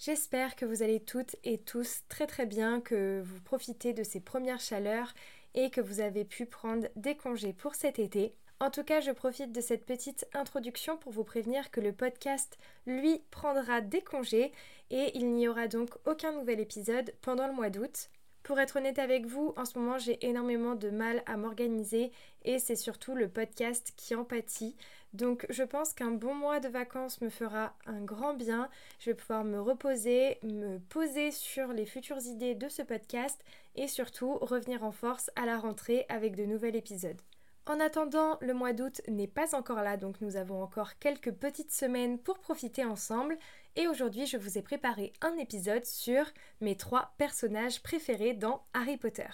J'espère que vous allez toutes et tous très très bien, que vous profitez de ces premières chaleurs et que vous avez pu prendre des congés pour cet été. En tout cas, je profite de cette petite introduction pour vous prévenir que le podcast, lui, prendra des congés et il n'y aura donc aucun nouvel épisode pendant le mois d'août. Pour être honnête avec vous, en ce moment j'ai énormément de mal à m'organiser et c'est surtout le podcast qui en pâtit. Donc je pense qu'un bon mois de vacances me fera un grand bien. Je vais pouvoir me reposer, me poser sur les futures idées de ce podcast et surtout revenir en force à la rentrée avec de nouveaux épisodes. En attendant, le mois d'août n'est pas encore là, donc nous avons encore quelques petites semaines pour profiter ensemble. Et aujourd'hui, je vous ai préparé un épisode sur mes trois personnages préférés dans Harry Potter.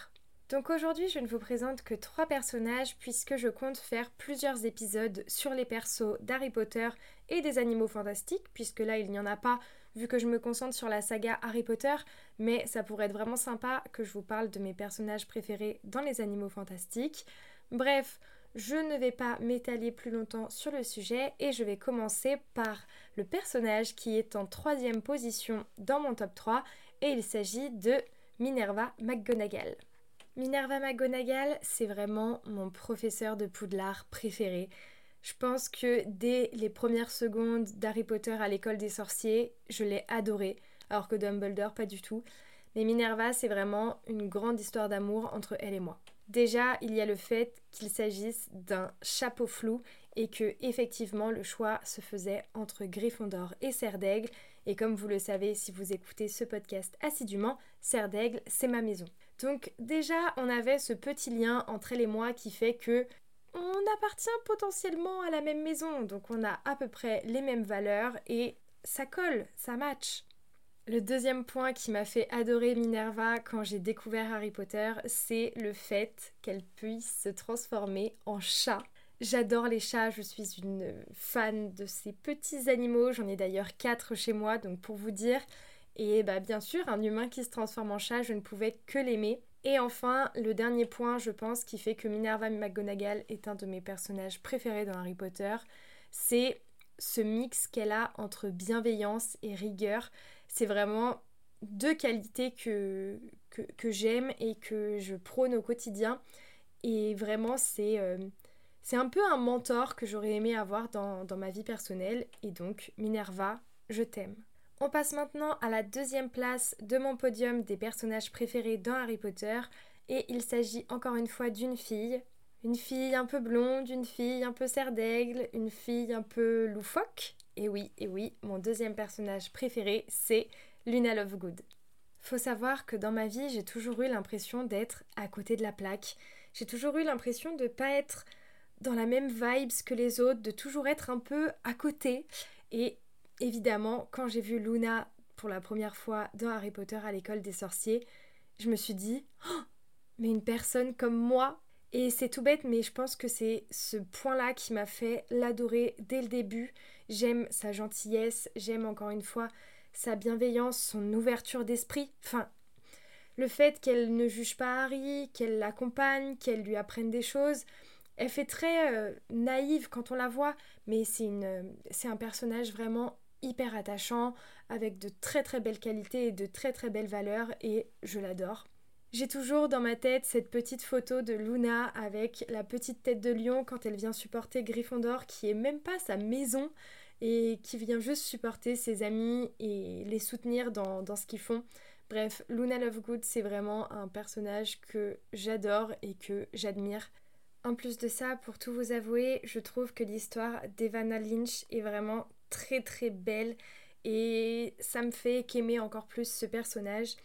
Donc aujourd'hui, je ne vous présente que trois personnages puisque je compte faire plusieurs épisodes sur les persos d'Harry Potter et des animaux fantastiques, puisque là, il n'y en a pas vu que je me concentre sur la saga Harry Potter, mais ça pourrait être vraiment sympa que je vous parle de mes personnages préférés dans les animaux fantastiques. Bref, je ne vais pas m'étaler plus longtemps sur le sujet et je vais commencer par le personnage qui est en troisième position dans mon top 3 et il s'agit de Minerva McGonagall. Minerva McGonagall, c'est vraiment mon professeur de Poudlard préféré. Je pense que dès les premières secondes d'Harry Potter à l'école des sorciers, je l'ai adoré, alors que Dumbledore pas du tout. Mais Minerva, c'est vraiment une grande histoire d'amour entre elle et moi. Déjà, il y a le fait qu'il s'agisse d'un chapeau flou et que effectivement le choix se faisait entre Gryffondor et Serdaigle et comme vous le savez si vous écoutez ce podcast assidûment, Serdaigle c'est ma maison. Donc déjà, on avait ce petit lien entre elle et moi qui fait que on appartient potentiellement à la même maison, donc on a à peu près les mêmes valeurs et ça colle, ça match. Le deuxième point qui m'a fait adorer Minerva quand j'ai découvert Harry Potter, c'est le fait qu'elle puisse se transformer en chat. J'adore les chats, je suis une fan de ces petits animaux, j'en ai d'ailleurs quatre chez moi, donc pour vous dire. Et bah bien sûr, un humain qui se transforme en chat, je ne pouvais que l'aimer. Et enfin, le dernier point, je pense, qui fait que Minerva McGonagall est un de mes personnages préférés dans Harry Potter, c'est ce mix qu'elle a entre bienveillance et rigueur c'est vraiment deux qualités que, j'aime et que je prône au quotidien. Et vraiment, c'est euh, c'est un peu un mentor que j'aurais aimé avoir dans, dans ma vie personnelle. Et donc, Minerva, je t'aime. On passe maintenant à la deuxième place de mon podium des personnages préférés dans Harry Potter. Et il s'agit encore une fois d'une fille. Une fille un peu blonde, une fille un peu serre d'aigle, une fille un peu loufoque. Et oui, et oui, mon deuxième personnage préféré, c'est Luna Lovegood. Faut savoir que dans ma vie, j'ai toujours eu l'impression d'être à côté de la plaque. J'ai toujours eu l'impression de pas être dans la même vibes que les autres, de toujours être un peu à côté. Et évidemment, quand j'ai vu Luna pour la première fois dans Harry Potter à l'école des sorciers, je me suis dit, oh, mais une personne comme moi et c'est tout bête, mais je pense que c'est ce point-là qui m'a fait l'adorer dès le début. J'aime sa gentillesse, j'aime encore une fois sa bienveillance, son ouverture d'esprit. Enfin, le fait qu'elle ne juge pas Harry, qu'elle l'accompagne, qu'elle lui apprenne des choses. Elle fait très euh, naïve quand on la voit, mais c'est c'est un personnage vraiment hyper attachant, avec de très très belles qualités et de très très belles valeurs, et je l'adore. J'ai toujours dans ma tête cette petite photo de Luna avec la petite tête de lion quand elle vient supporter Gryffondor qui est même pas sa maison et qui vient juste supporter ses amis et les soutenir dans, dans ce qu'ils font. Bref, Luna Lovegood c'est vraiment un personnage que j'adore et que j'admire. En plus de ça, pour tout vous avouer, je trouve que l'histoire d'Evana Lynch est vraiment très très belle et ça me fait qu'aimer encore plus ce personnage.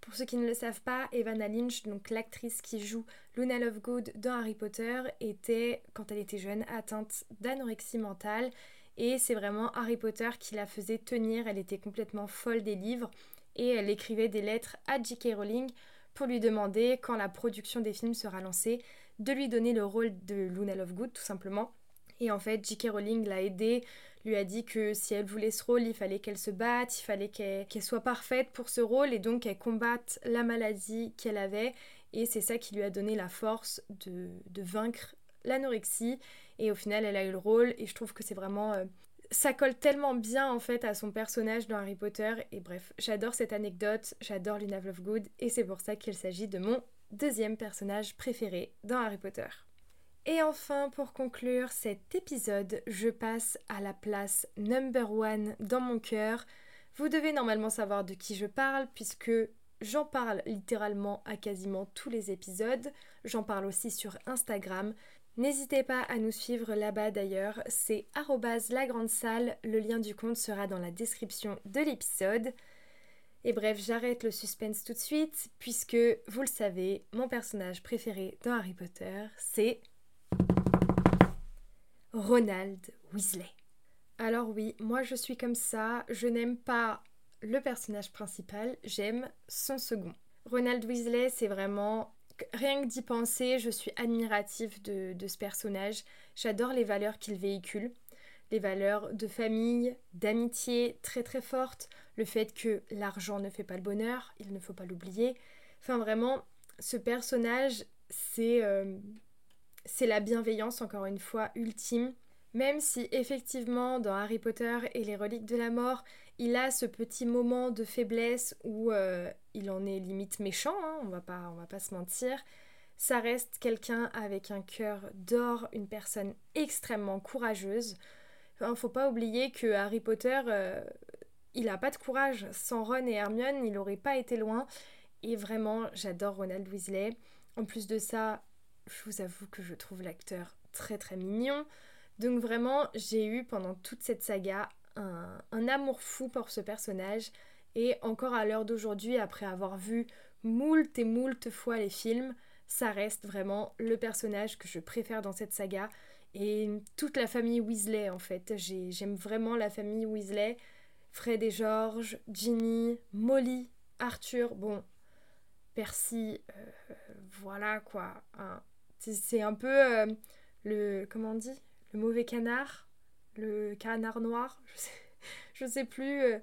Pour ceux qui ne le savent pas, Evanna Lynch, donc l'actrice qui joue Luna Lovegood dans Harry Potter, était, quand elle était jeune, atteinte d'anorexie mentale Et c'est vraiment Harry Potter qui la faisait tenir. Elle était complètement folle des livres et elle écrivait des lettres à J.K. Rowling pour lui demander, quand la production des films sera lancée, de lui donner le rôle de Luna Lovegood tout simplement. Et en fait, J.K. Rowling l'a aidée, lui a dit que si elle voulait ce rôle, il fallait qu'elle se batte, il fallait qu'elle soit parfaite pour ce rôle et donc qu'elle combatte la maladie qu'elle avait. Et c'est ça qui lui a donné la force de, de vaincre l'anorexie. Et au final, elle a eu le rôle et je trouve que c'est vraiment... Euh, ça colle tellement bien en fait à son personnage dans Harry Potter. Et bref, j'adore cette anecdote, j'adore Luna Lovegood et c'est pour ça qu'il s'agit de mon deuxième personnage préféré dans Harry Potter. Et enfin, pour conclure cet épisode, je passe à la place number one dans mon cœur. Vous devez normalement savoir de qui je parle puisque j'en parle littéralement à quasiment tous les épisodes. J'en parle aussi sur Instagram. N'hésitez pas à nous suivre là-bas d'ailleurs, c'est la grande salle, le lien du compte sera dans la description de l'épisode. Et bref, j'arrête le suspense tout de suite, puisque vous le savez, mon personnage préféré dans Harry Potter, c'est Ronald Weasley. Alors oui, moi je suis comme ça, je n'aime pas le personnage principal, j'aime son second. Ronald Weasley, c'est vraiment... Rien que d'y penser, je suis admirative de, ce personnage. J'adore les valeurs qu'il véhicule. Les valeurs de famille, d'amitié très très fortes. Le fait que l'argent ne fait pas le bonheur, il ne faut pas l'oublier. Enfin vraiment, ce personnage, c'est... Euh, c'est la bienveillance, encore une fois, ultime. Même si effectivement dans Harry Potter et les reliques de la mort, il a ce petit moment de faiblesse où euh, il en est limite méchant, hein, on va pas, va pas se mentir, ça reste quelqu'un avec un cœur d'or, une personne extrêmement courageuse. Enfin, faut pas oublier que Harry Potter, euh, il a pas de courage. Sans Ron et Hermione, il aurait pas été loin. Et vraiment, j'adore Ronald Weasley. En plus de ça, je vous avoue que je trouve l'acteur très très mignon. Donc vraiment, j'ai eu pendant toute cette saga un, amour fou pour ce personnage. Et encore à l'heure d'aujourd'hui, après avoir vu moult et moult fois les films, ça reste vraiment le personnage que je préfère dans cette saga. Et toute la famille Weasley en fait. J'aime vraiment la famille Weasley. Fred et George, Ginny, Molly, Arthur, bon, Percy, euh, voilà quoi. C'est un peu euh, le. Comment on dit? Le mauvais canard? Le canard noir? Je sais, plus. Euh,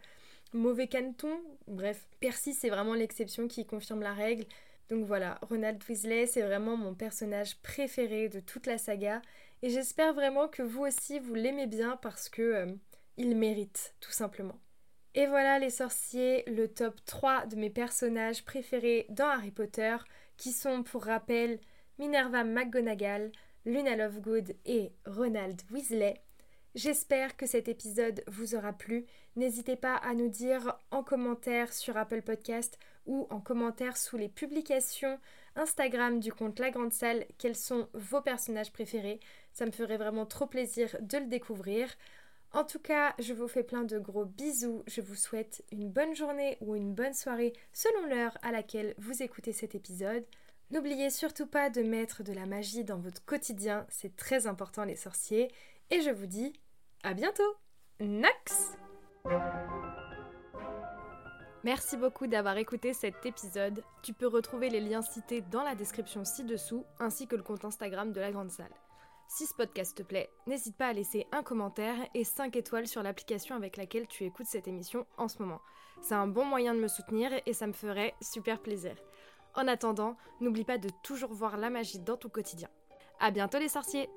mauvais caneton? Bref, Percy, c'est vraiment l'exception qui confirme la règle. Donc voilà, Ronald Weasley, c'est vraiment mon personnage préféré de toute la saga. Et j'espère vraiment que vous aussi, vous l'aimez bien parce que euh, il mérite, tout simplement. Et voilà les sorciers, le top 3 de mes personnages préférés dans Harry Potter, qui sont pour rappel Minerva McGonagall, Luna Lovegood et Ronald Weasley. J'espère que cet épisode vous aura plu. N'hésitez pas à nous dire en commentaire sur Apple Podcast ou en commentaire sous les publications Instagram du compte La Grande Salle quels sont vos personnages préférés. Ça me ferait vraiment trop plaisir de le découvrir. En tout cas, je vous fais plein de gros bisous. Je vous souhaite une bonne journée ou une bonne soirée selon l'heure à laquelle vous écoutez cet épisode. N'oubliez surtout pas de mettre de la magie dans votre quotidien, c'est très important les sorciers. Et je vous dis à bientôt Nox Merci beaucoup d'avoir écouté cet épisode. Tu peux retrouver les liens cités dans la description ci-dessous, ainsi que le compte Instagram de la Grande Salle. Si ce podcast te plaît, n'hésite pas à laisser un commentaire et 5 étoiles sur l'application avec laquelle tu écoutes cette émission en ce moment. C'est un bon moyen de me soutenir et ça me ferait super plaisir. En attendant, n'oublie pas de toujours voir la magie dans ton quotidien. À bientôt les sorciers